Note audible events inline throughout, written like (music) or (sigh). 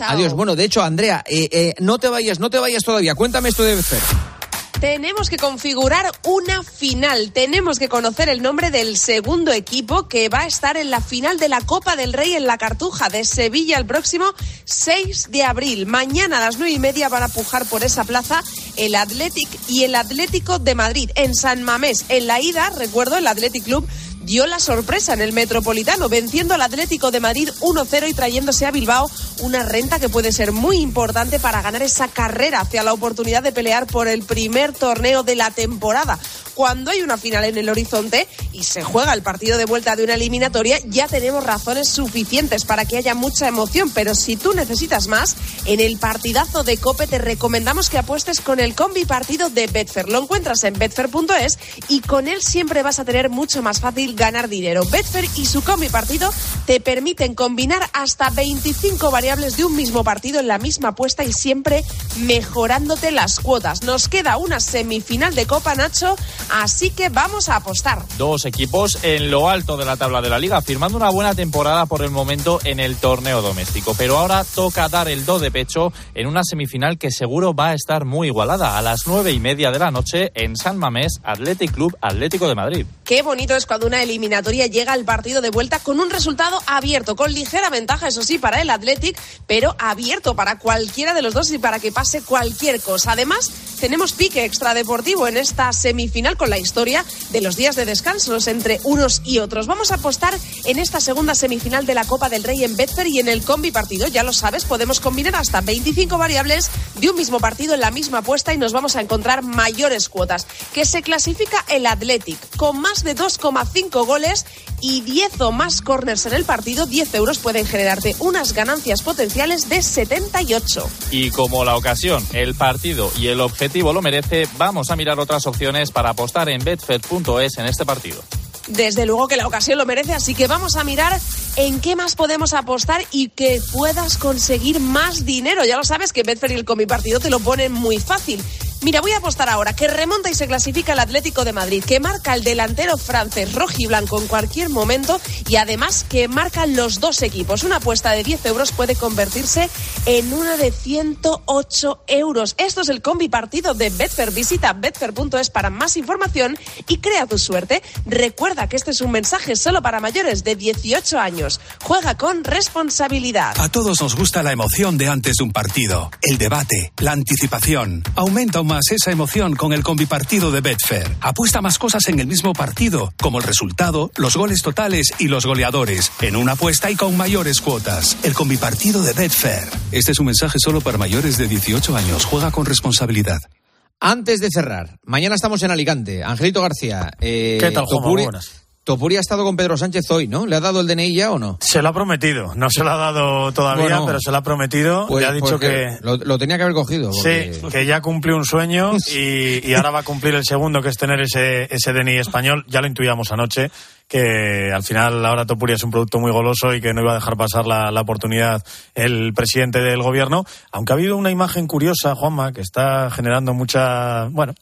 Adiós. Bueno, de hecho, Andrea, eh, eh, no te vayas, no te vayas todavía. Cuéntame esto de Betfair tenemos que configurar una final. Tenemos que conocer el nombre del segundo equipo que va a estar en la final de la Copa del Rey en la Cartuja de Sevilla el próximo 6 de abril. Mañana a las nueve y media van a pujar por esa plaza el Athletic y el Atlético de Madrid en San Mamés. En la ida, recuerdo, el Athletic Club dio la sorpresa en el Metropolitano, venciendo al Atlético de Madrid 1-0 y trayéndose a Bilbao una renta que puede ser muy importante para ganar esa carrera hacia la oportunidad de pelear por el primer torneo de la temporada. Cuando hay una final en el horizonte y se juega el partido de vuelta de una eliminatoria, ya tenemos razones suficientes para que haya mucha emoción. Pero si tú necesitas más, en el partidazo de Cope te recomendamos que apuestes con el combi partido de Betfair. Lo encuentras en betfair.es y con él siempre vas a tener mucho más fácil ganar dinero. Betfair y su combi partido te permiten combinar hasta 25 variables de un mismo partido en la misma apuesta y siempre mejorándote las cuotas. Nos queda una semifinal de Copa Nacho, así que vamos a apostar. Dos equipos en lo alto de la tabla de la liga, firmando una buena temporada por el momento en el torneo doméstico. Pero ahora toca dar el do de pecho en una semifinal que seguro va a estar muy igualada a las nueve y media de la noche en San Mamés, Athletic Club Atlético de Madrid. Qué bonito es cuando una eliminatoria llega al partido de vuelta con un resultado abierto, con ligera ventaja, eso sí, para el Athletic, pero abierto para cualquiera de los dos y para que pase cualquier cosa. Además, tenemos pique extradeportivo en esta semifinal con la historia de los días de descansos entre unos y otros. Vamos a apostar en esta segunda semifinal de la Copa del Rey en Betfair y en el combi partido. Ya lo sabes, podemos combinar hasta 25 variables de un mismo partido en la misma apuesta y nos vamos a encontrar mayores cuotas. Que se clasifica el Athletic con más de 2,5 goles y 10 o más corners en el partido, 10 euros pueden generarte unas ganancias potenciales de 78. Y como la ocasión, el partido y el objetivo lo merece, vamos a mirar otras opciones para apostar en betfed.es en este partido. Desde luego que la ocasión lo merece, así que vamos a mirar en qué más podemos apostar y que puedas conseguir más dinero. Ya lo sabes que Betfair y el Comi Partido te lo ponen muy fácil. Mira, voy a apostar ahora que remonta y se clasifica el Atlético de Madrid, que marca el delantero francés rojiblanco en cualquier momento y además que marcan los dos equipos. Una apuesta de 10 euros puede convertirse en una de 108 euros. Esto es el combi partido de Betfair. Visita betfair.es para más información y crea tu suerte. Recuerda que este es un mensaje solo para mayores de 18 años. Juega con responsabilidad. A todos nos gusta la emoción de antes de un partido, el debate, la anticipación. Aumenta un más esa emoción con el combipartido de Betfair. Apuesta más cosas en el mismo partido, como el resultado, los goles totales y los goleadores, en una apuesta y con mayores cuotas. El combipartido de Betfair. Este es un mensaje solo para mayores de 18 años. Juega con responsabilidad. Antes de cerrar, mañana estamos en Alicante. Angelito García. Eh, ¿Qué tal, Buenas. Topuri ha estado con Pedro Sánchez hoy, ¿no? ¿Le ha dado el DNI ya o no? Se lo ha prometido. No se lo ha dado todavía, pero se lo ha prometido. Pues, ha dicho que. Lo, tenía que haber cogido. Sí, que ya cumplió un sueño (laughs) y, ahora va a cumplir el segundo, que es tener ese, ese DNI español. Ya lo intuíamos anoche que al final ahora Topuri es un producto muy goloso y que no iba a dejar pasar la, la, oportunidad el presidente del gobierno, aunque ha habido una imagen curiosa, Juanma, que está generando mucha, bueno,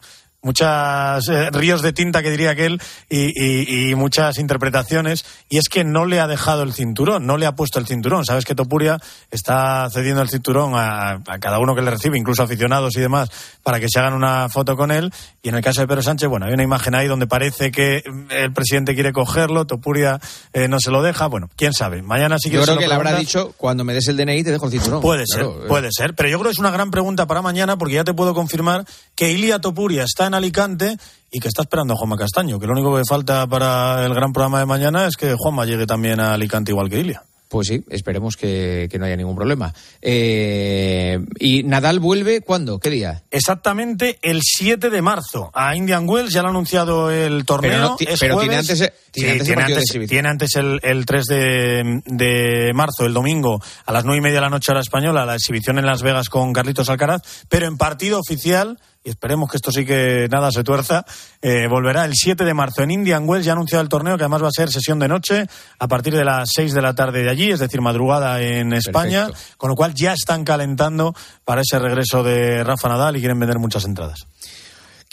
muchas eh, ríos de tinta que diría aquel y, y, muchas interpretaciones y es que no le ha dejado el cinturón, no le ha puesto el cinturón. Sabes que Topuria está cediendo el cinturón a, cada uno que le recibe, incluso aficionados y demás, para que se hagan una foto con él. Y en el caso de Pedro Sánchez, bueno, hay una imagen ahí donde parece que el presidente quiere cogerlo, Topuria eh, no se lo deja. Bueno, quién sabe. Mañana sí que Yo creo que le habrá dicho cuando me des el DNI te dejo el cinturón. Puede ser, eh. puede ser. Pero yo creo que es una gran pregunta para mañana porque ya te puedo confirmar que Ilia Topuria está en Alicante y que está esperando a Juanma Castaño, que lo único que falta para el gran programa de mañana es que Juanma llegue también a Alicante igual que Ilia. Pues sí, esperemos que, no haya ningún problema. Eh, ¿Y Nadal vuelve cuándo? ¿Qué día? Exactamente el 7 de marzo. A Indian Wells ya lo ha anunciado el torneo. Pero, tiene antes, tiene antes, el, 3 de, de, marzo, el domingo, a las 9 y media de la noche a la española, la exhibición en Las Vegas con Carlitos Alcaraz. Pero en partido oficial y esperemos que esto sí que nada se tuerza, eh, volverá el 7 de marzo en Indian Wells, ya ha anunciado el torneo, que además va a ser sesión de noche a partir de las 6 de la tarde de allí, es decir, madrugada en España, con lo cual ya están calentando para ese regreso de Rafa Nadal y quieren vender muchas entradas.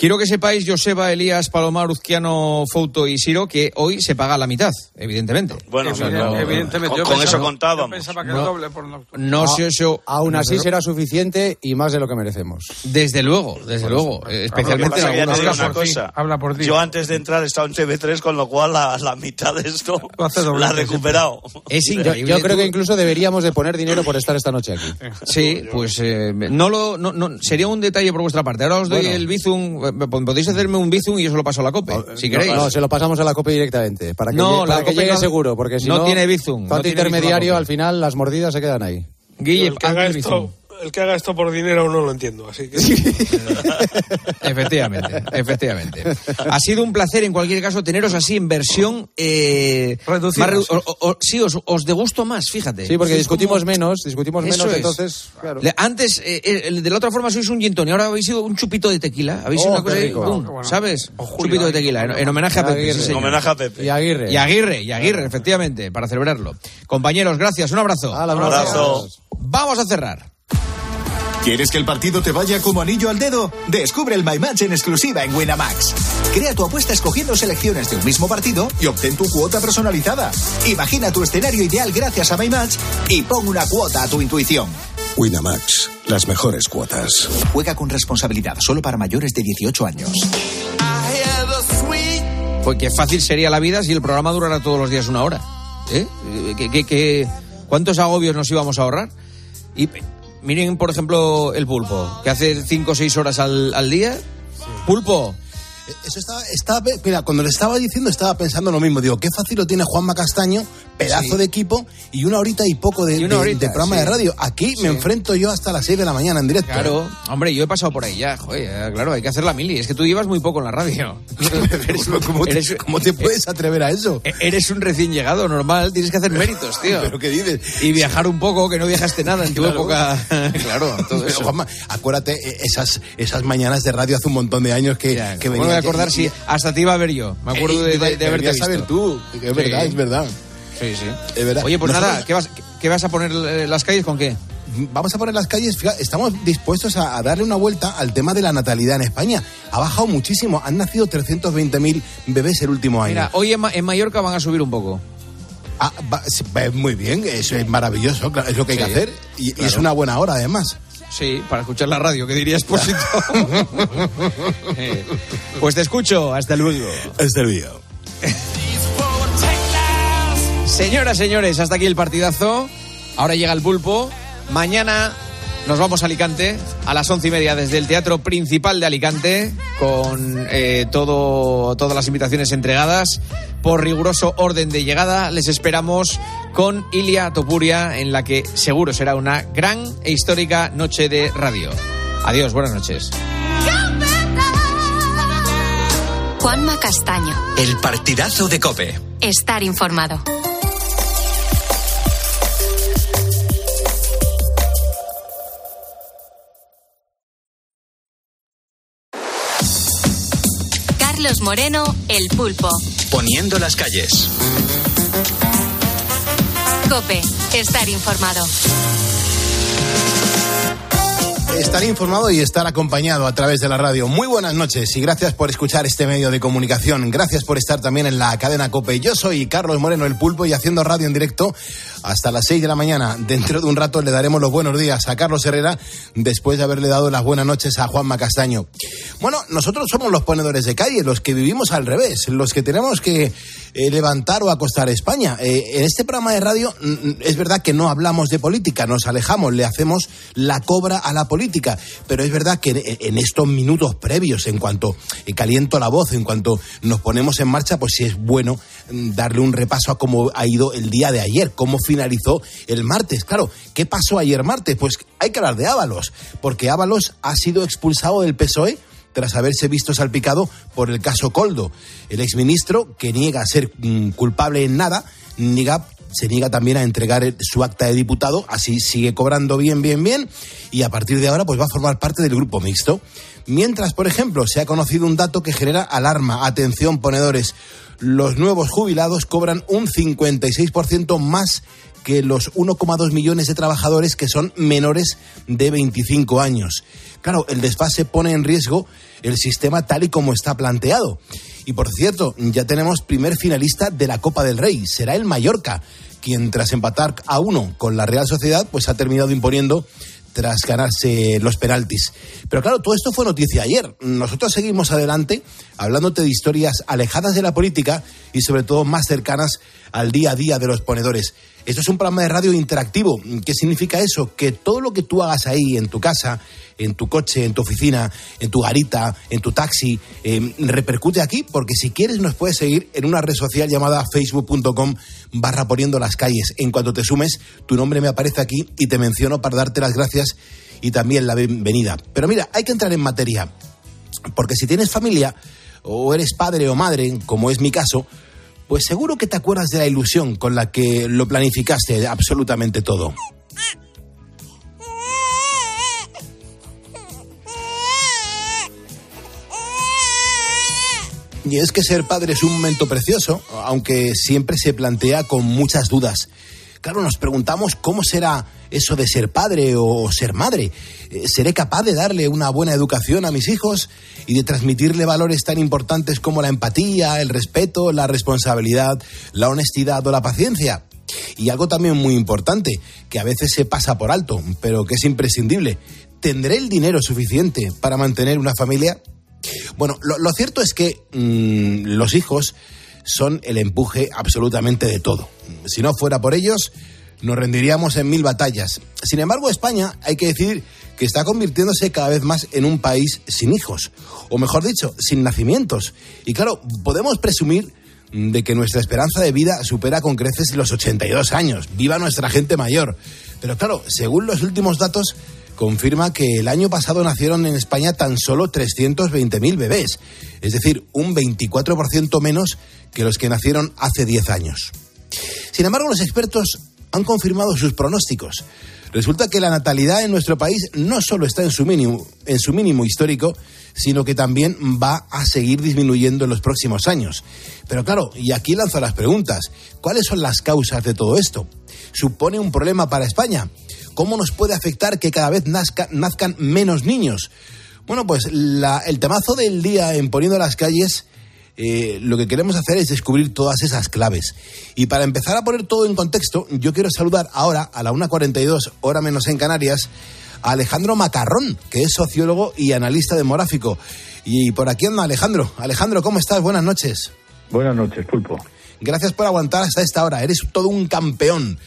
Quiero que sepáis, Joseba, Elías, Palomar, Uzquiano, Fouto y Siro, que hoy se paga la mitad, evidentemente. Bueno, O sea, no- evidentemente. con, yo con pensaba- eso yo contábamos. pensaba que No. el doble por nocturno. No sé eso. Aún no así será suficiente y más de lo que merecemos. Desde luego, desde luego. eh, Especialmente en algunos casos. cosa. habla por ti. Yo antes de entrar estaba en TV3, con lo cual la, la mitad de esto la he recuperado. Es Yo, increíble. yo creo Tú- que incluso deberíamos de poner dinero por estar esta noche aquí. Sí, pues eh, no lo, no, no- sería un detalle por vuestra parte. Ahora os doy Bueno. el bizum. Podéis hacerme un bizum y yo se lo paso a la COPE, si queréis. No, se lo pasamos a la COPE directamente, para que, No, llegue, para la que COPE llegue no- seguro, porque si no no, tiene Bizum, no la intermediario, al final las mordidas se quedan ahí. Guille, haga esto, el que haga esto por dinero no lo entiendo, así que... (laughs) Efectivamente, efectivamente. Ha sido un placer, en cualquier caso, teneros así en versión... Eh, Reducida, redu- sí. o- o- o- sí, os, os de gusto más, fíjate. Sí, porque Sois discutimos como- menos, discutimos Eso menos, es. entonces, claro. Le- Antes, eh, eh, de la otra forma, sois un gin tonic, ahora habéis sido un chupito de tequila. Habéis sido Oh, una cosa rico. Qué bueno. ¿sabes? O Un Julio chupito de tequila, en, en homenaje a Pepe. Aguirre. sí, homenaje a Pepe. Y Aguirre. Y Aguirre, y Aguirre, efectivamente, para celebrarlo. Compañeros, gracias, un abrazo. Hala, Un abrazo. Vamos a cerrar. ¿Quieres que el partido te vaya como anillo al dedo? Descubre el My Match en exclusiva en Winamax. Crea tu apuesta escogiendo selecciones de un mismo partido y obtén tu cuota personalizada. Imagina tu escenario ideal gracias a My Match y pon una cuota a tu intuición. Winamax, las mejores cuotas. Juega con responsabilidad solo para mayores de 18 años. Pues qué fácil sería la vida si el programa durara todos los días una hora. ¿Eh? ¿Qué, qué- qué- cuántos agobios nos íbamos a ahorrar? Y miren, por ejemplo, el pulpo, que hace cinco o seis horas al, al día. Pulpo, Eso estaba, estaba, mira, cuando le estaba diciendo estaba pensando lo mismo. Digo, qué fácil lo tiene Juanma Castaño, pedazo Sí. de equipo y una horita y poco de, Y una de- horita, de programa sí. de radio. Aquí Sí. me enfrento yo hasta las 6 de la mañana en directo. claro. Hombre, yo he pasado por ahí ya. Joder, claro, hay que hacer la mili. Es que tú llevas muy poco en la radio. (laughs) ¿Cómo, te, eres- cómo te puedes atrever a eso? eh, Eres un recién llegado, normal. Tienes que hacer méritos, tío. (laughs) ¿Pero qué dices? Y viajar un poco, que no viajaste nada en tu (laughs) Claro. época. claro, todo Pero, eso. Juanma, acuérdate eh, esas, esas mañanas de radio hace un montón de años que, Ya, que ¿cómo venía. me voy a acordar si hasta te iba a ver yo? Me acuerdo de, de- de haberte visto. saber tú. Es verdad, es verdad. Sí, sí. Es verdad. Oye, pues Nosotros- nada, ¿qué vas, qué vas a poner eh, las calles con qué? Vamos a poner las calles, fíjate, estamos dispuestos a, a darle una vuelta al tema de la natalidad en España. Ha bajado muchísimo, han nacido 320.000 bebés el último año. Mira, hoy en, Ma- en Mallorca van a subir un poco. Ah, va- muy bien, eso es maravilloso, claro, es lo que hay Sí, que hacer. Y, es una buena hora, además. Sí, para escuchar la radio, que diría Expósito. (laughs) Eh, pues te escucho, hasta luego. El vídeo. Señoras, señores, hasta aquí el partidazo. Ahora llega el pulpo. Mañana nos vamos a Alicante a las once y media desde el Teatro Principal de Alicante con eh, todo, todas las invitaciones entregadas por riguroso orden de llegada. Les esperamos con Ilia Topuria en la que seguro será una gran e histórica noche de radio. Adiós, buenas noches. Juanma Castaño. El partidazo de Cope. Estar informado. Carlos Moreno, El Pulpo. Poniendo las calles. Cope. Estar informado. Estar informado y estar acompañado a través de la radio. Muy buenas noches y gracias por escuchar este medio de comunicación. Gracias por estar también en la cadena COPE. Yo soy Carlos Moreno, el pulpo, y haciendo radio en directo hasta las 6 de la mañana. (laughs) Dentro de un rato le daremos los buenos días a Carlos Herrera después de haberle dado las buenas noches a Juanma Castaño. Bueno, nosotros somos los ponedores de calle, los que vivimos al revés, los que tenemos que eh, levantar o acostar España. Eh, en este programa de radio mm, mm, es verdad que no hablamos de política, nos alejamos, le hacemos la cobra a la política, pero es verdad que en, estos minutos previos, en cuanto eh, caliento la voz, en cuanto nos ponemos en marcha, pues sí es bueno mm, darle un repaso a cómo ha ido el día de ayer, cómo finalizó el martes. Claro, ¿qué pasó ayer martes? Pues hay que hablar de Ábalos, porque Ábalos ha sido expulsado del PSOE tras haberse visto salpicado por el caso Coldo. El exministro, que niega ser mm, culpable en nada, niega, se niega también a entregar su acta de diputado, así sigue cobrando bien, bien, bien, y a partir de ahora pues va a formar parte del grupo mixto. Mientras, por ejemplo, se ha conocido un dato que genera alarma. Atención, ponedores. Los nuevos jubilados cobran un 56% más que los 1,2 millones de trabajadores que son menores de 25 años. Claro, el desfase pone en riesgo el sistema tal y como está planteado. Y por cierto, ya tenemos primer finalista de la Copa del Rey, será el Mallorca, quien tras empatar a uno con la Real Sociedad, pues ha terminado imponiendo tras ganarse los penaltis. Pero claro, todo esto fue noticia ayer. Nosotros seguimos adelante hablándote de historias alejadas de la política y sobre todo más cercanas al día a día de los ponedores. Esto es un programa de radio interactivo. ¿Qué significa eso? Que todo lo que tú hagas ahí en tu casa, en tu coche, en tu oficina, en tu garita, en tu taxi, eh, repercute aquí, porque si quieres nos puedes seguir en una red social llamada facebook.com barra poniendo las calles. En cuanto te sumes, tu nombre me aparece aquí y te menciono para darte las gracias y también la bienvenida. Pero mira, hay que entrar en materia, porque si tienes familia o eres padre o madre, como es mi caso, pues seguro que te acuerdas de la ilusión con la que lo planificaste absolutamente todo. Y es que ser padre es un momento precioso, aunque siempre se plantea con muchas dudas. Claro, nos preguntamos cómo será eso de ser padre o ser madre. Eh, ¿Seré capaz de darle una buena educación a mis hijos y de transmitirle valores tan importantes como la empatía, el respeto, la responsabilidad, la honestidad o la paciencia? Y algo también muy importante, que a veces se pasa por alto, pero que es imprescindible. ¿Tendré el dinero suficiente para mantener una familia? Bueno, lo, cierto es que mmm, los hijos son el empuje absolutamente de todo. Si no fuera por ellos, nos rendiríamos en mil batallas. Sin embargo, España, hay que decir que está convirtiéndose cada vez más en un país sin hijos, o mejor dicho, sin nacimientos. Y claro, podemos presumir de que nuestra esperanza de vida supera con creces los 82 años. Viva nuestra gente mayor. Pero claro, según los últimos datos, confirma que el año pasado nacieron en España tan solo 320.000 bebés, es decir, un 24% menos que los que nacieron hace 10 años. Sin embargo, los expertos han confirmado sus pronósticos. Resulta que la natalidad en nuestro país no solo está en su mínimo, en su mínimo histórico, sino que también va a seguir disminuyendo en los próximos años. Pero claro, y aquí lanzo las preguntas, ¿cuáles son las causas de todo esto? ¿Supone un problema para España? ¿Cómo nos puede afectar que cada vez nazca, nazcan menos niños? Bueno, pues la, el temazo del día en Poniendo las calles eh, lo que queremos hacer es descubrir todas esas claves. Y para empezar a poner todo en contexto, yo quiero saludar ahora, a la 1.42, hora menos en Canarias, a Alejandro Macarrón, que es sociólogo y analista demográfico. Y por aquí anda Alejandro. Alejandro, ¿cómo estás? Buenas noches. Buenas noches, Pulpo. Gracias por aguantar hasta esta hora. Eres todo un campeón.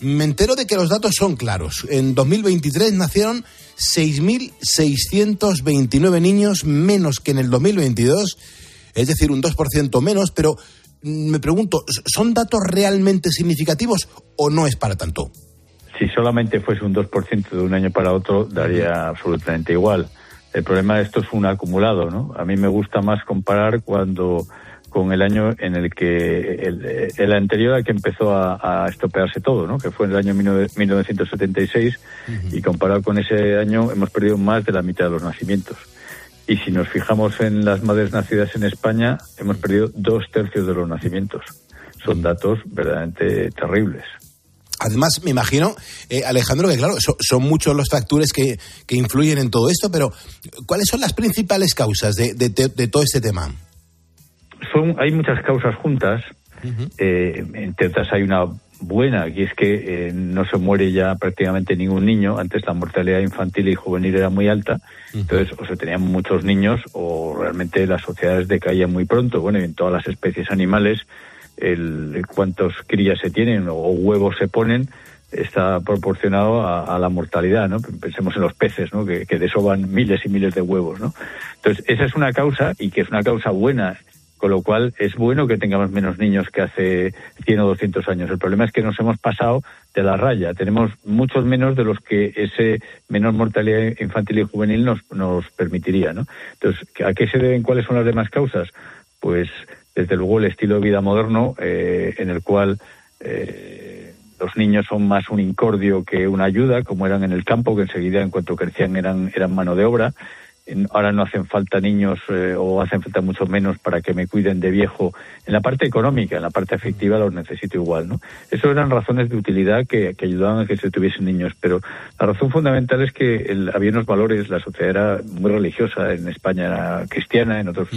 Me entero de que los datos son claros. En 2023 nacieron 6.629 niños menos que en el 2022 es decir, un 2% menos, pero me pregunto, ¿son datos realmente significativos o no es para tanto? Si solamente fuese un 2% de un año para otro, daría absolutamente igual. El problema de esto es un acumulado, ¿no? A mí me gusta más comparar cuando con el año en el que el, el anterior al que empezó a, a, estropearse todo, ¿no? que fue en el año 1976, uh -huh. y comparado con ese año hemos perdido más de la mitad de los nacimientos. Y si nos fijamos en las madres nacidas en España, hemos perdido dos tercios de los nacimientos. Son datos verdaderamente terribles. Además, me imagino, eh, Alejandro, que claro, so, son muchos los factores que, que, influyen en todo esto, pero ¿cuáles son las principales causas de, de todo este tema? Son, hay muchas causas juntas. Uh -huh. eh, entre otras, hay una buena, y es que eh, no se muere ya prácticamente ningún niño. Antes la mortalidad infantil y juvenil era muy alta, entonces o se tenían muchos niños o realmente las sociedades decaían muy pronto. Bueno, y en todas las especies animales, el, el cuántos crías se tienen o huevos se ponen está proporcionado a, a, la mortalidad, ¿no? Pensemos en los peces, ¿no? Que, que desoban miles y miles de huevos, ¿no? Entonces, esa es una causa y que es una causa buena con lo cual es bueno que tengamos menos niños que hace 100 o 200 años. El problema es que nos hemos pasado de la raya. Tenemos muchos menos de los que ese menor mortalidad infantil y juvenil nos, nos permitiría. ¿no? Entonces, ¿a qué se deben? ¿Cuáles son las demás causas? Pues, desde luego, el estilo de vida moderno, eh, en el cual eh, los niños son más un incordio que una ayuda, como eran en el campo, que enseguida, en cuanto crecían, eran, eran mano de obra ahora no hacen falta niños eh, o hacen falta mucho menos para que me cuiden de viejo. En la parte económica, en la parte afectiva los necesito igual, ¿no? Eso eran razones de utilidad que, que ayudaban a que se tuviesen niños, pero la razón fundamental es que el- había unos valores, la sociedad era muy religiosa, en España era cristiana, en otras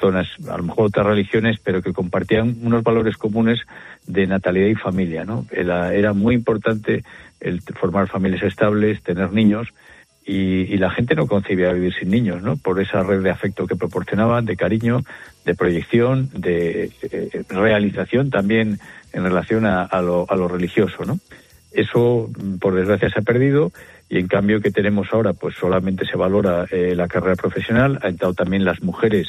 zonas a lo mejor otras religiones, pero que compartían unos valores comunes de natalidad y familia, ¿no? Era, era muy importante el formar familias estables, tener niños, y, y la gente no concebía vivir sin niños, ¿no? Por esa red de afecto que proporcionaban, de cariño, de proyección, de eh, realización también en relación a, a lo, a lo religioso, ¿no? Eso, mm, por desgracia, se ha perdido y en cambio que tenemos ahora, pues solamente se valora eh, la carrera profesional. Ha entrado también las mujeres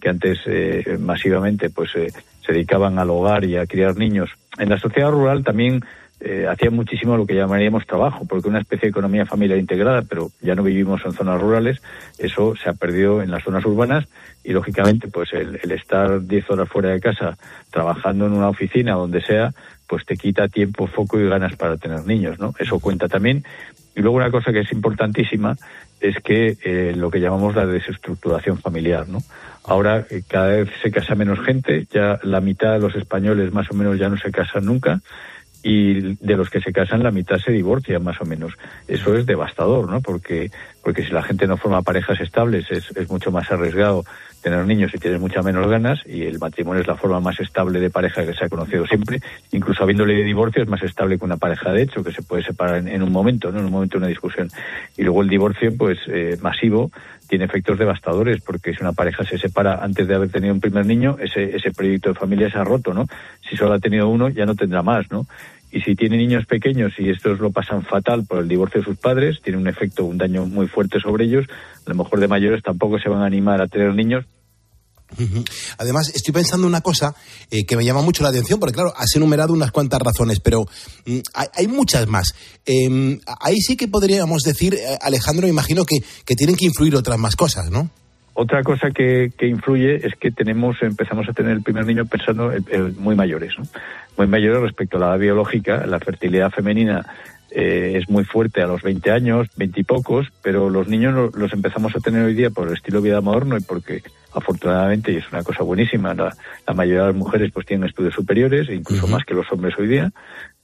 que antes eh, masivamente pues eh, se dedicaban al hogar y a criar niños. En la sociedad rural también eh, hacían muchísimo lo que llamaríamos trabajo, porque una especie de economía familiar integrada, pero ya no vivimos en zonas rurales, eso se ha perdido en las zonas urbanas y lógicamente pues el, el estar 10 horas fuera de casa trabajando en una oficina donde sea, pues te quita tiempo, foco y ganas para tener niños, ¿no? Eso cuenta también. Y luego una cosa que es importantísima es que eh, lo que llamamos la desestructuración familiar, ¿no? Ahora eh, cada vez se casa menos gente, ya la mitad de los españoles más o menos ya no se casan nunca y de los que se casan la mitad se divorcian más o menos. Eso es devastador, ¿no? Porque porque si la gente no forma parejas estables es, es mucho más arriesgado tener niños y tienes muchas menos ganas y el matrimonio es la forma más estable de pareja que se ha conocido siempre. Incluso habiendo ley de divorcio es más estable que una pareja de hecho que se puede separar en, en un momento, ¿no? En un momento de una discusión. Y luego el divorcio, pues eh, masivo, tiene efectos devastadores porque si una pareja se separa antes de haber tenido un primer niño, ese, ese proyecto de familia se ha roto, ¿no? Si solo ha tenido uno, ya no tendrá más, ¿no? Y si tiene niños pequeños y estos lo pasan fatal por el divorcio de sus padres, tiene un efecto, un daño muy fuerte sobre ellos, a lo mejor de mayores tampoco se van a animar a tener niños. Además, estoy pensando una cosa eh, que me llama mucho la atención, porque claro, has enumerado unas cuantas razones, pero mm, hay, muchas más. Eh, ahí sí que podríamos decir, eh, Alejandro, imagino que, que tienen que influir otras más cosas, ¿no? Otra cosa que, que influye es que tenemos, empezamos a tener el primer niño pensando en- en muy mayores, ¿no? muy mayores respecto a la edad biológica. La fertilidad femenina eh, es muy fuerte a los 20 años, 20 y pocos, pero los niños lo- los empezamos a tener hoy día por el estilo de vida moderno y porque afortunadamente, y es una cosa buenísima, la, la mayoría de las mujeres pues tienen estudios superiores, e incluso más que los hombres hoy día,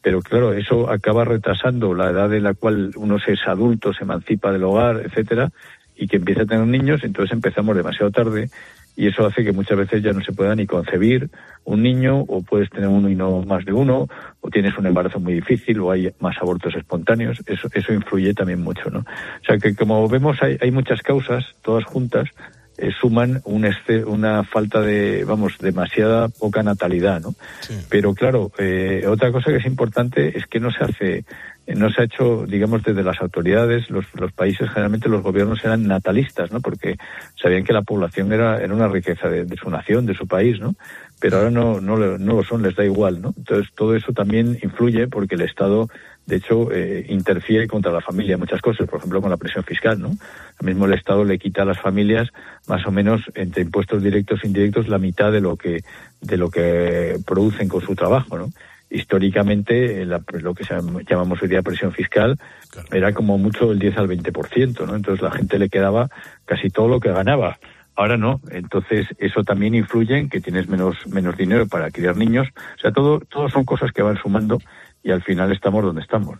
pero claro, eso acaba retrasando la edad en la cual uno se es adulto, se emancipa del hogar, etcétera, y que empieza a tener niños, entonces empezamos demasiado tarde y eso hace que muchas veces ya no se pueda ni concebir un niño o puedes tener uno y no más de uno o tienes un embarazo muy difícil o hay más abortos espontáneos. Eso eso influye también mucho no o sea que como vemos hay, hay muchas causas todas juntas eh, suman un exce- una falta de vamos demasiada poca natalidad no pero claro eh, otra cosa que es importante es que no se hace no se ha hecho, digamos, desde las autoridades, los, los países, generalmente los gobiernos eran natalistas, ¿no? Porque sabían que la población era, era una riqueza de, su nación, de su país, ¿no? Pero ahora no, no, no lo son, les da igual, ¿no? Entonces todo eso también influye porque el Estado, de hecho, eh, interfiere contra la familia en muchas cosas, por ejemplo, con la presión fiscal, ¿no? Ahora mismo el Estado le quita a las familias más o menos entre impuestos directos e indirectos la mitad de lo que, de lo que producen con su trabajo, ¿no? Históricamente eh, la- lo que llamamos hoy día presión fiscal era como mucho el 10 al 20%, ¿no? Entonces la gente le quedaba casi todo lo que ganaba. Ahora no, entonces eso también influye en que tienes menos menos dinero para criar niños. O sea, todo todo son cosas que van sumando y al final estamos donde estamos.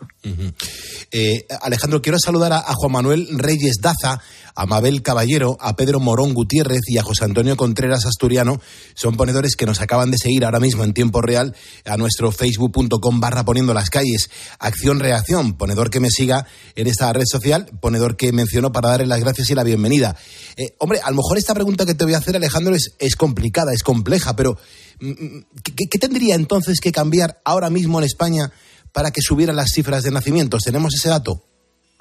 Eh, Alejandro, quiero saludar a, Juan Manuel Reyes Daza, a Mabel Caballero, a Pedro Morón Gutiérrez y a José Antonio Contreras Asturiano. Son ponedores que nos acaban de seguir ahora mismo en tiempo real a nuestro facebook.com barra poniendo las calles. Acción Reacción, ponedor que me siga en esta red social, ponedor que menciono para darle las gracias y la bienvenida. Eh, hombre, a lo mejor esta pregunta que te voy a hacer, Alejandro, es, complicada, es compleja, pero ¿qué, qué tendría entonces que cambiar ahora mismo en España para que subieran las cifras de nacimientos? ¿Tenemos ese dato?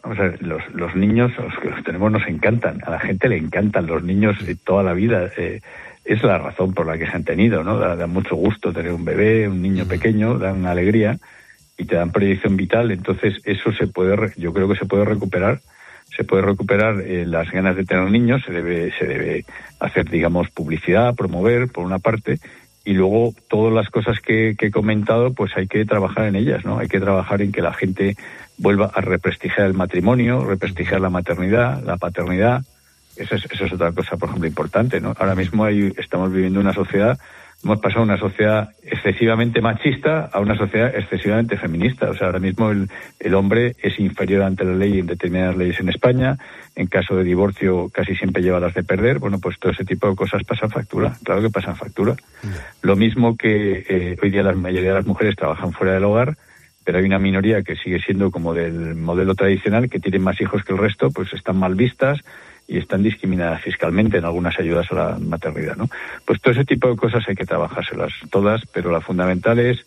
Vamos a ver, los, los niños, los que los tenemos, nos encantan. A la gente le encantan los niños de toda la vida. eh, es la razón por la que se han tenido, ¿no? Da, da mucho gusto tener un bebé, un niño pequeño, dan una alegría y te dan proyección vital. Entonces, eso se puede, yo creo que se puede recuperar. Se puede recuperar eh, las ganas de tener niños, se debe, se debe hacer, digamos, publicidad, promover, por una parte, y luego todas las cosas que, que he comentado, pues hay que trabajar en ellas, ¿no? Hay que trabajar en que la gente vuelva a represtigiar el matrimonio, represtigiar la maternidad, la paternidad, Esa es, es otra cosa, por ejemplo, importante, ¿no? Ahora mismo hay, estamos viviendo una sociedad hemos pasado de una sociedad excesivamente machista a una sociedad excesivamente feminista. O sea, ahora mismo el, el, hombre es inferior ante la ley en determinadas leyes en España. En caso de divorcio casi siempre lleva las de perder. Bueno, pues todo ese tipo de cosas pasan factura. Claro que pasan factura. Lo mismo que eh, hoy día la mayoría de las mujeres trabajan fuera del hogar pero hay una minoría que sigue siendo como del modelo tradicional, que tienen más hijos que el resto, pues están mal vistas, y están discriminadas fiscalmente en algunas ayudas a la maternidad, ¿no? Pues todo ese tipo de cosas hay que trabajárselas todas, pero la fundamental es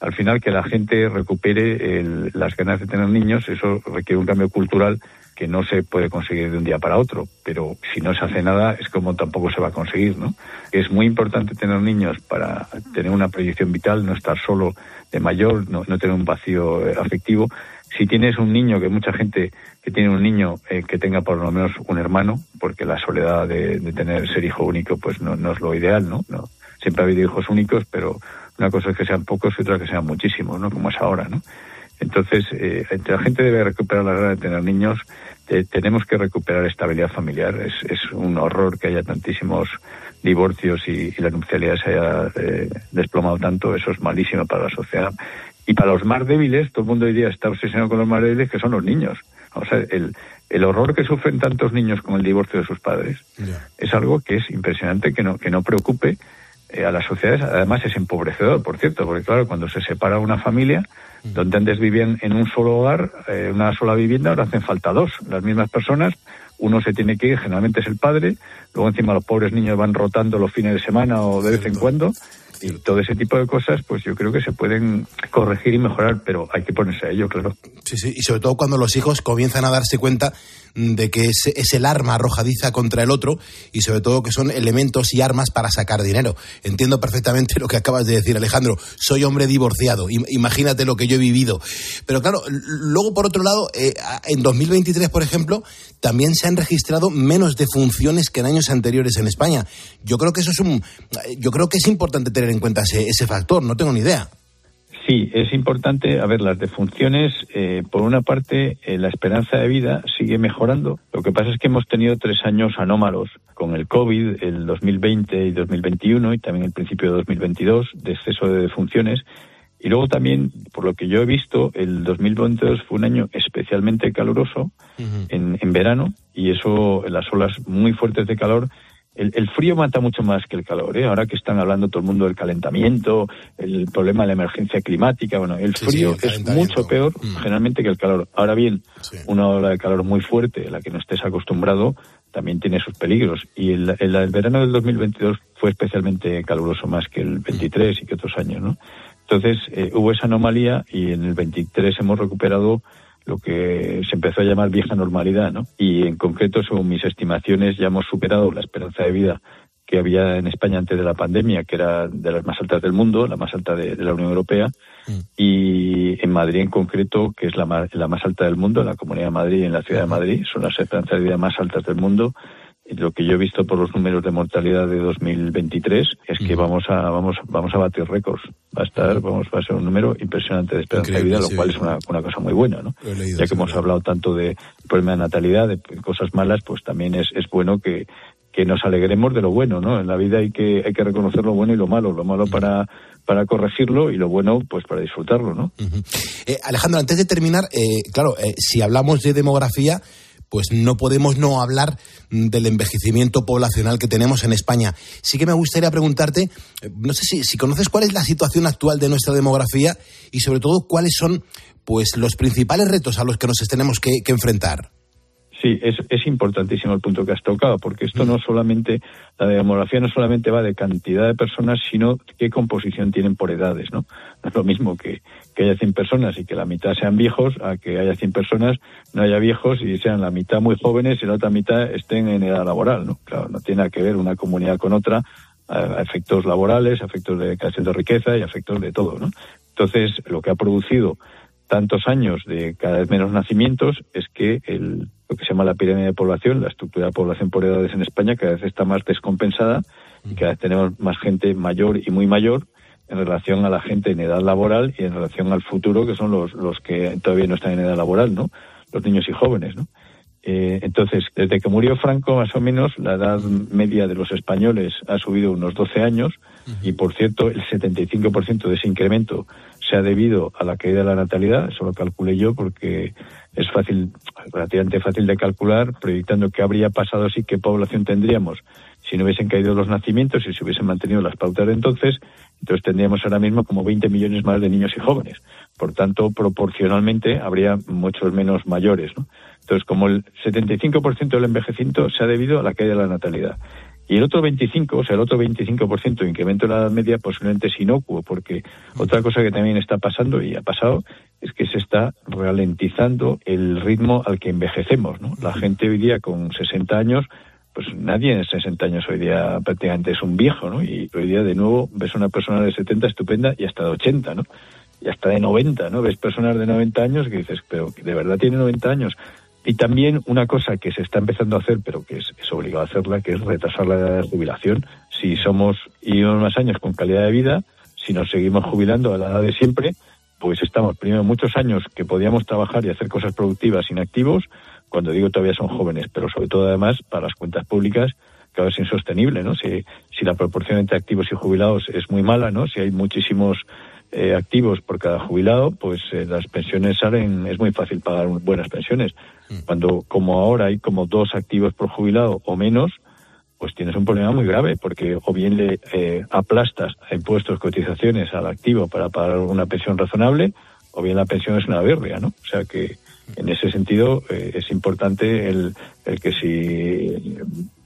al final que la gente recupere el, las ganas de tener niños, eso requiere un cambio cultural que no se puede conseguir de un día para otro, pero si no se hace nada es como tampoco se va a conseguir, ¿no? Es muy importante tener niños para tener una proyección vital, no estar solo de mayor, no, no tener un vacío afectivo. Si tienes un niño, que mucha gente que tiene un niño eh, que tenga por lo menos un hermano, porque la soledad de, de tener ser hijo único pues no, es lo ideal, ¿no? ¿no? Siempre ha habido hijos únicos, pero una cosa es que sean pocos y otra que sean muchísimos, ¿no? Como es ahora, ¿no? Entonces, eh, la gente debe recuperar la gana de tener niños, eh, tenemos que recuperar estabilidad familiar. Es, es, un horror que haya tantísimos divorcios y, y la nupcialidad se haya eh, desplomado tanto, eso es malísimo para la sociedad. Y para los más débiles, todo el mundo hoy día está obsesionado con los más débiles, que son los niños. O sea, el, el horror que sufren tantos niños con el divorcio de sus padres yeah. es algo que es impresionante que no, que no preocupe eh, a las sociedades. Además es empobrecedor, por cierto, porque claro, cuando se separa una familia, mm. donde antes vivían en un solo hogar, eh, una sola vivienda, ahora hacen falta dos. Las mismas personas, uno se tiene que ir, generalmente es el padre, luego encima los pobres niños van rotando los fines de semana o de vez en cuando y todo ese tipo de cosas, pues yo creo que se pueden corregir y mejorar, pero hay que ponerse a ello, claro. Sí, sí, y sobre todo cuando los hijos comienzan a darse cuenta de que es, es, el arma arrojadiza contra el otro y sobre todo que son elementos y armas para sacar dinero. Entiendo perfectamente (laughs) lo que acabas de decir, Alejandro. Soy hombre divorciado, imagínate lo que yo he vivido. Pero claro, luego por otro lado, eh, en 2023, por ejemplo, también se han registrado menos defunciones que en años anteriores en España. Yo creo que eso es un, yo creo que es importante tener en cuenta ese, ese factor. No tengo ni idea. Sí, es importante, a ver, las defunciones, eh, por una parte, eh, la esperanza de vida sigue mejorando. Lo que pasa es que hemos tenido tres años anómalos con el COVID, el 2020 y 2021 y también el principio de 2022, de exceso de defunciones. Y luego también, por lo que yo he visto, el 2022 fue un año especialmente caluroso uh -huh. en, en verano y eso, las olas muy fuertes de calor el, el, frío mata mucho más que el calor. ¿eh? Ahora que están hablando todo el mundo del calentamiento, el problema de la emergencia climática, bueno, el frío sí, sí, el es mucho peor mm. generalmente que el calor. Ahora bien, sí. una ola de calor muy fuerte, a la que no estés acostumbrado, también tiene sus peligros. Y el, el, el, verano del 2022 fue especialmente caluroso más que el 23 y que otros años, ¿no? Entonces eh, hubo esa anomalía y en el 23 hemos recuperado lo que se empezó a llamar vieja normalidad, ¿no? Y en concreto, según mis estimaciones, ya hemos superado la esperanza de vida que había en España antes de la pandemia, que era de las más altas del mundo, la más alta de, de la Unión Europea, mm. y en Madrid en concreto, que es la más, la más alta del mundo, en la Comunidad de Madrid y en la Ciudad de Madrid, son las esperanzas de vida más altas del mundo. Lo que yo he visto por los números de mortalidad de 2023 es que vamos a vamos vamos a batir récords. Va a estar, vamos, va a ser un número impresionante de esperanza Increíble, de vida, lo cual es una, una, cosa muy buena, ¿no? Leído, ya que hemos hablado tanto de problema de natalidad, de cosas malas, pues también es, es bueno que, que nos alegremos de lo bueno, ¿no? En la vida hay que, hay que reconocer lo bueno y lo malo, lo malo para, para corregirlo y lo bueno, pues para disfrutarlo, ¿no? Uh -huh. eh, Alejandro, antes de terminar, eh, claro, eh, si hablamos de demografía, pues no podemos no hablar del envejecimiento poblacional que tenemos en España. Sí que me gustaría preguntarte, no sé si, conoces cuál es la situación actual de nuestra demografía y sobre todo cuáles son pues los principales retos a los que nos tenemos que enfrentar. Sí, es, es, importantísimo el punto que has tocado, porque esto no solamente, la demografía no solamente va de cantidad de personas, sino qué composición tienen por edades, ¿no? No es lo mismo que, que haya 100 personas y que la mitad sean viejos, a que haya 100 personas, no haya viejos y sean la mitad muy jóvenes y la otra mitad estén en edad laboral, ¿no? Claro, no tiene que ver una comunidad con otra, a efectos laborales, a efectos de creación de riqueza y a efectos de todo, ¿no? Entonces, lo que ha producido tantos años de cada vez menos nacimientos es que el, lo que se llama la pirámide de población, la estructura de población por edades en España cada vez está más descompensada y cada vez tenemos más gente mayor y muy mayor en relación a la gente en edad laboral y en relación al futuro que son los, los que todavía no están en edad laboral, ¿no? Los niños y jóvenes, ¿no? Eh, entonces, desde que murió Franco, más o menos, la edad media de los españoles ha subido unos 12 años y, por cierto, el 75% de ese incremento se ha debido a la caída de la natalidad. Eso lo calculé yo porque es fácil, relativamente fácil de calcular, proyectando qué habría pasado si qué población tendríamos si no hubiesen caído los nacimientos y se hubiesen mantenido las pautas de entonces. Entonces tendríamos ahora mismo como 20 millones más de niños y jóvenes. Por tanto, proporcionalmente habría muchos menos mayores. ¿no? Entonces, como el 75% del envejecimiento se ha debido a la caída de la natalidad. Y el otro 25, o sea, el otro 25% de incremento de la edad media posiblemente es inocuo, porque otra cosa que también está pasando y ha pasado es que se está ralentizando el ritmo al que envejecemos, ¿no? La gente hoy día con 60 años, pues nadie en 60 años hoy día prácticamente es un viejo, ¿no? Y hoy día de nuevo ves una persona de 70 estupenda y hasta de 80, ¿no? Y hasta de 90, ¿no? Ves personas de 90 años que dices, pero de verdad tiene 90 años. Y también una cosa que se está empezando a hacer, pero que es, es obligado a hacerla, que es retrasar la edad de jubilación. Si somos y vivimos más años con calidad de vida, si nos seguimos jubilando a la edad de siempre, pues estamos primero muchos años que podíamos trabajar y hacer cosas productivas inactivos, cuando digo todavía son jóvenes, pero sobre todo además para las cuentas públicas claro, es insostenible, ¿no? Si, si la proporción entre activos y jubilados es muy mala, ¿no? Si hay muchísimos eh, activos por cada jubilado, pues eh, las pensiones salen, es muy fácil pagar buenas pensiones. Cuando, como ahora hay como dos activos por jubilado o menos, pues tienes un problema muy grave, porque o bien le eh, aplastas a impuestos, cotizaciones al activo para pagar una pensión razonable, o bien la pensión es una birria, ¿no? O sea que en ese sentido eh, es importante el, el que si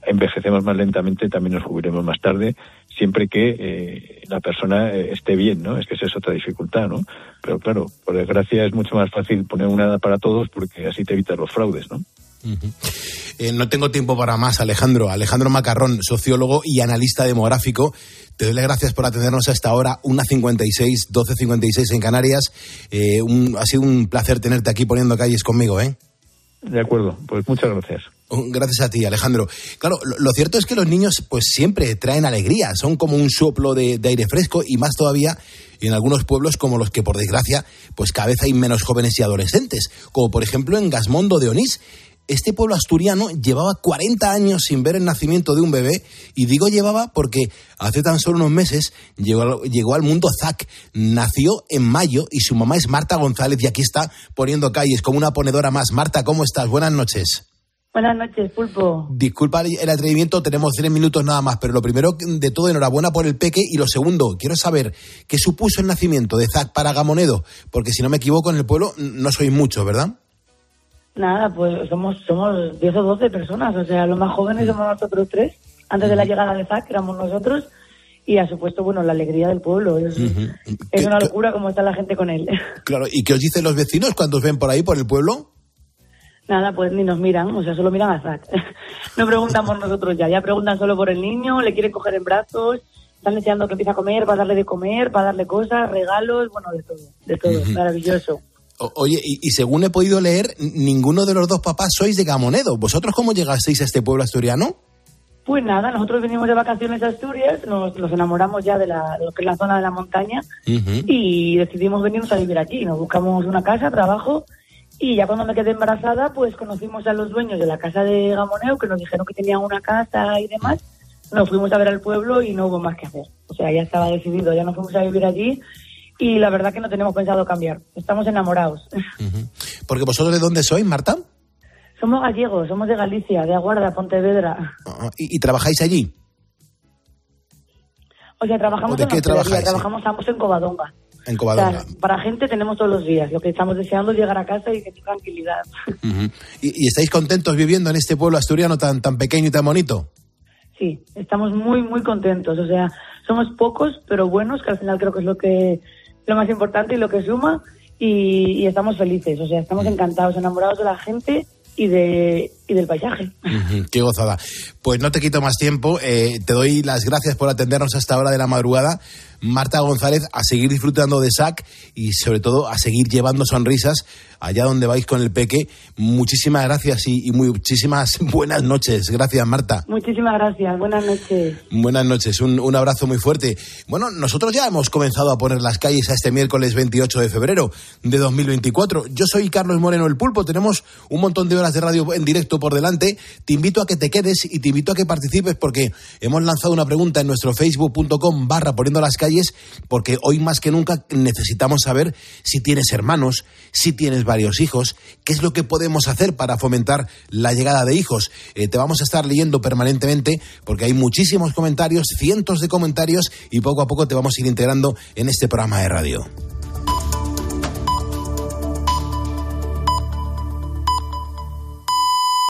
envejecemos más lentamente también nos jubilemos más tarde, siempre que eh, la persona eh, esté bien, ¿no? Es que esa es otra dificultad, ¿no? Pero claro, por desgracia es mucho más fácil poner una edad para todos porque así te evitas los fraudes, ¿no? Eh, no tengo tiempo para más, Alejandro. Alejandro Macarrón, sociólogo y analista demográfico. Te doy las gracias por atendernos a esta hora, 1.56, 12.56 en Canarias. Eh, un- ha sido un placer tenerte aquí poniendo calles conmigo, ¿eh? De acuerdo, pues muchas gracias. Gracias a ti, Alejandro. Claro, lo, lo cierto es que los niños pues siempre traen alegría, son como un soplo de, de aire fresco y más todavía en algunos pueblos como los que por desgracia pues cada vez hay menos jóvenes y adolescentes, como por ejemplo en Gasmondo de Onís. Este pueblo asturiano llevaba 40 años sin ver el nacimiento de un bebé y digo llevaba porque hace tan solo unos meses llegó, al- llegó al mundo Zac, nació en mayo y su mamá es Marta González y aquí está poniendo calles como una ponedora más. Marta, ¿cómo estás? Buenas noches. Buenas noches, Pulpo. Disculpa el el atrevimiento, tenemos tres minutos nada más, pero lo primero de todo, enhorabuena por el peque. Y lo segundo, quiero saber qué supuso el nacimiento de Zac para Gamonedo, porque si no me equivoco, en el pueblo no sois muchos, ¿verdad? Nada, pues somos somos 10 o 12 personas, o sea, los más jóvenes somos nosotros tres. Antes de la llegada de Zac éramos nosotros y ha supuesto, bueno, la alegría del pueblo. Es, es una locura cómo está la gente con él. (laughs) Claro, ¿y qué os dicen los vecinos cuando os ven por ahí, por el pueblo? Nada, pues ni nos miran, o sea, solo miran a Zac. (laughs) no preguntan por nosotros ya, ya preguntan solo por el niño, le quieren coger en brazos, están deseando que empiece a comer, para darle de comer, para darle cosas, regalos, bueno, de todo, de todo, maravilloso. O- oye, y, y según he podido leer, ninguno de los dos papás sois de Gamonedo. ¿Vosotros cómo llegasteis a este pueblo asturiano? Pues nada, nosotros venimos de vacaciones a Asturias, nos, nos enamoramos ya de, la, de lo que es la zona de la montaña y decidimos venirnos a vivir aquí. Nos buscamos una casa, trabajo y ya cuando me quedé embarazada, pues conocimos a los dueños de la casa de Gamoneo que nos dijeron que tenían una casa y demás. Nos fuimos a ver al pueblo y no hubo más que hacer. O sea, ya estaba decidido, ya nos fuimos a vivir allí y la verdad que no tenemos pensado cambiar. Estamos enamorados. (laughs) Porque vosotros de dónde sois, Marta? somos gallegos, somos de Galicia, de Aguarda, Pontevedra. Ah, ¿Y, y trabajáis allí? O sea, trabajamos ¿O de en qué trabajáis, trabajamos ambos en Covadonga. En O Covadonga. sea, para gente tenemos todos los días. Lo que estamos deseando es llegar a casa y tener tranquilidad. (laughs) ¿Y, y estáis contentos viviendo en este pueblo asturiano tan, tan pequeño y tan bonito? Sí, estamos muy, muy contentos. O sea, somos pocos, pero buenos, que al final creo que es lo que lo más importante y lo que suma. Y, y estamos felices. O sea, estamos encantados, enamorados de la gente y de y del paisaje. Qué gozada. Pues no te quito más tiempo. eh, te doy las gracias por atendernos a esta hora de la madrugada. Marta González, a seguir disfrutando de SAC y sobre todo a seguir llevando sonrisas allá donde vais con el peque. Muchísimas gracias y, y muchísimas (laughs) buenas noches. Gracias, Marta. Muchísimas gracias. Buenas noches. Buenas noches, un, un abrazo muy fuerte. Bueno, nosotros ya hemos comenzado a poner las calles a este miércoles 28 de febrero de 2024. Yo soy Carlos Moreno el Pulpo, tenemos un montón de horas de radio en directo por delante. Te invito a que te quedes y te invito a que participes porque hemos lanzado una pregunta en nuestro facebook.com barra poniendo las calles porque hoy más que nunca necesitamos saber si tienes hermanos, si tienes varios hijos, qué es lo que podemos hacer para fomentar la llegada de hijos. Eh, te vamos a estar leyendo permanentemente porque hay muchísimos comentarios, cientos de comentarios y poco a poco te vamos a ir integrando en este programa de radio.